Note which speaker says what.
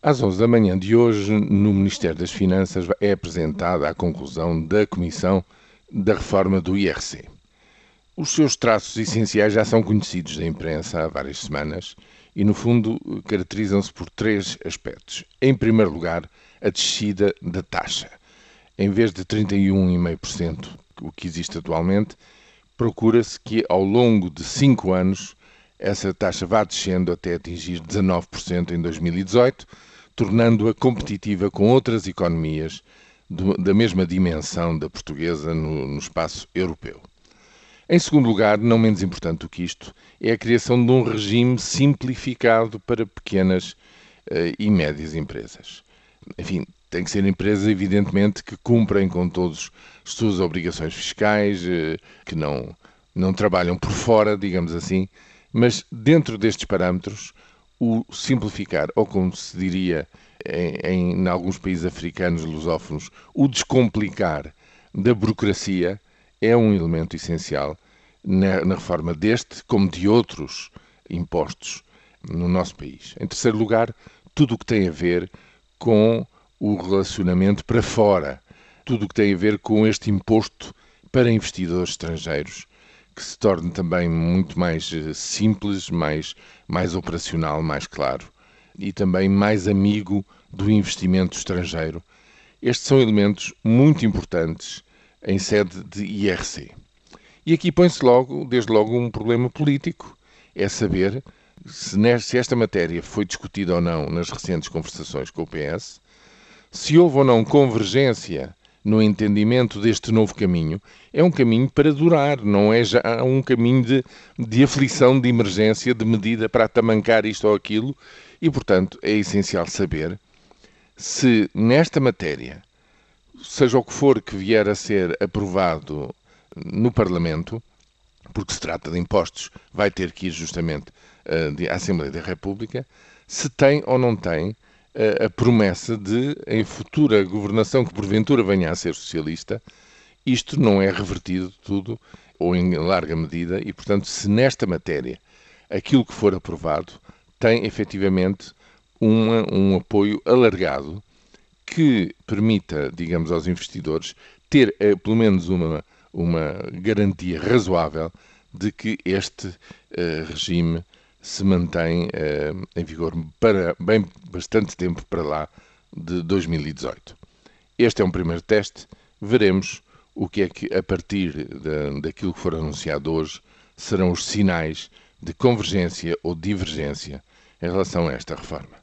Speaker 1: Às 11 da manhã de hoje, no Ministério das Finanças, é apresentada a conclusão da Comissão da Reforma do IRC. Os seus traços essenciais já são conhecidos da imprensa há várias semanas e, no fundo, caracterizam-se por três aspectos. Em primeiro lugar, a descida da taxa. Em vez de 31,5%, o que existe atualmente, procura-se que ao longo de cinco anos essa taxa vá descendo até atingir 19% em 2018 tornando-a competitiva com outras economias do, da mesma dimensão da portuguesa no, no espaço europeu. Em segundo lugar, não menos importante do que isto, é a criação de um regime simplificado para pequenas uh, e médias empresas. Enfim, tem que ser empresas, evidentemente, que cumprem com todas as suas obrigações fiscais, uh, que não, não trabalham por fora, digamos assim, mas dentro destes parâmetros, o simplificar, ou como se diria em, em, em alguns países africanos lusófonos, o descomplicar da burocracia é um elemento essencial na, na reforma deste, como de outros impostos no nosso país. Em terceiro lugar, tudo o que tem a ver com o relacionamento para fora, tudo o que tem a ver com este imposto para investidores estrangeiros, que se torne também muito mais eh, simples, mais, mais operacional, mais claro e também mais amigo do investimento estrangeiro. Estes são elementos muito importantes em sede de IRC. E aqui põe-se logo, desde logo, um problema político. É saber se esta matéria foi discutida ou não nas recentes conversações com o PS, se houve ou não convergência no entendimento deste novo caminho, é um caminho para durar, não é já um caminho de, de aflição, de emergência, de medida para atamancar isto ou aquilo, e, portanto, é essencial saber se nesta matéria, seja o que for que vier a ser aprovado no Parlamento, porque se trata de impostos, vai ter que ir justamente uh, à Assembleia da República, se tem ou não tem a promessa de, em futura governação que porventura venha a ser socialista, isto não é revertido tudo, ou em larga medida, e portanto, se nesta matéria aquilo que for aprovado tem efetivamente uma, um apoio alargado que permita, digamos, aos investidores ter eh, pelo menos uma, uma garantia razoável de que este eh, regime se mantém uh, em vigor para bem bastante tempo para lá de 2018. Este é um primeiro teste, veremos o que é que, a partir de, daquilo que for anunciado hoje, serão os sinais de convergência ou divergência em relação a esta reforma.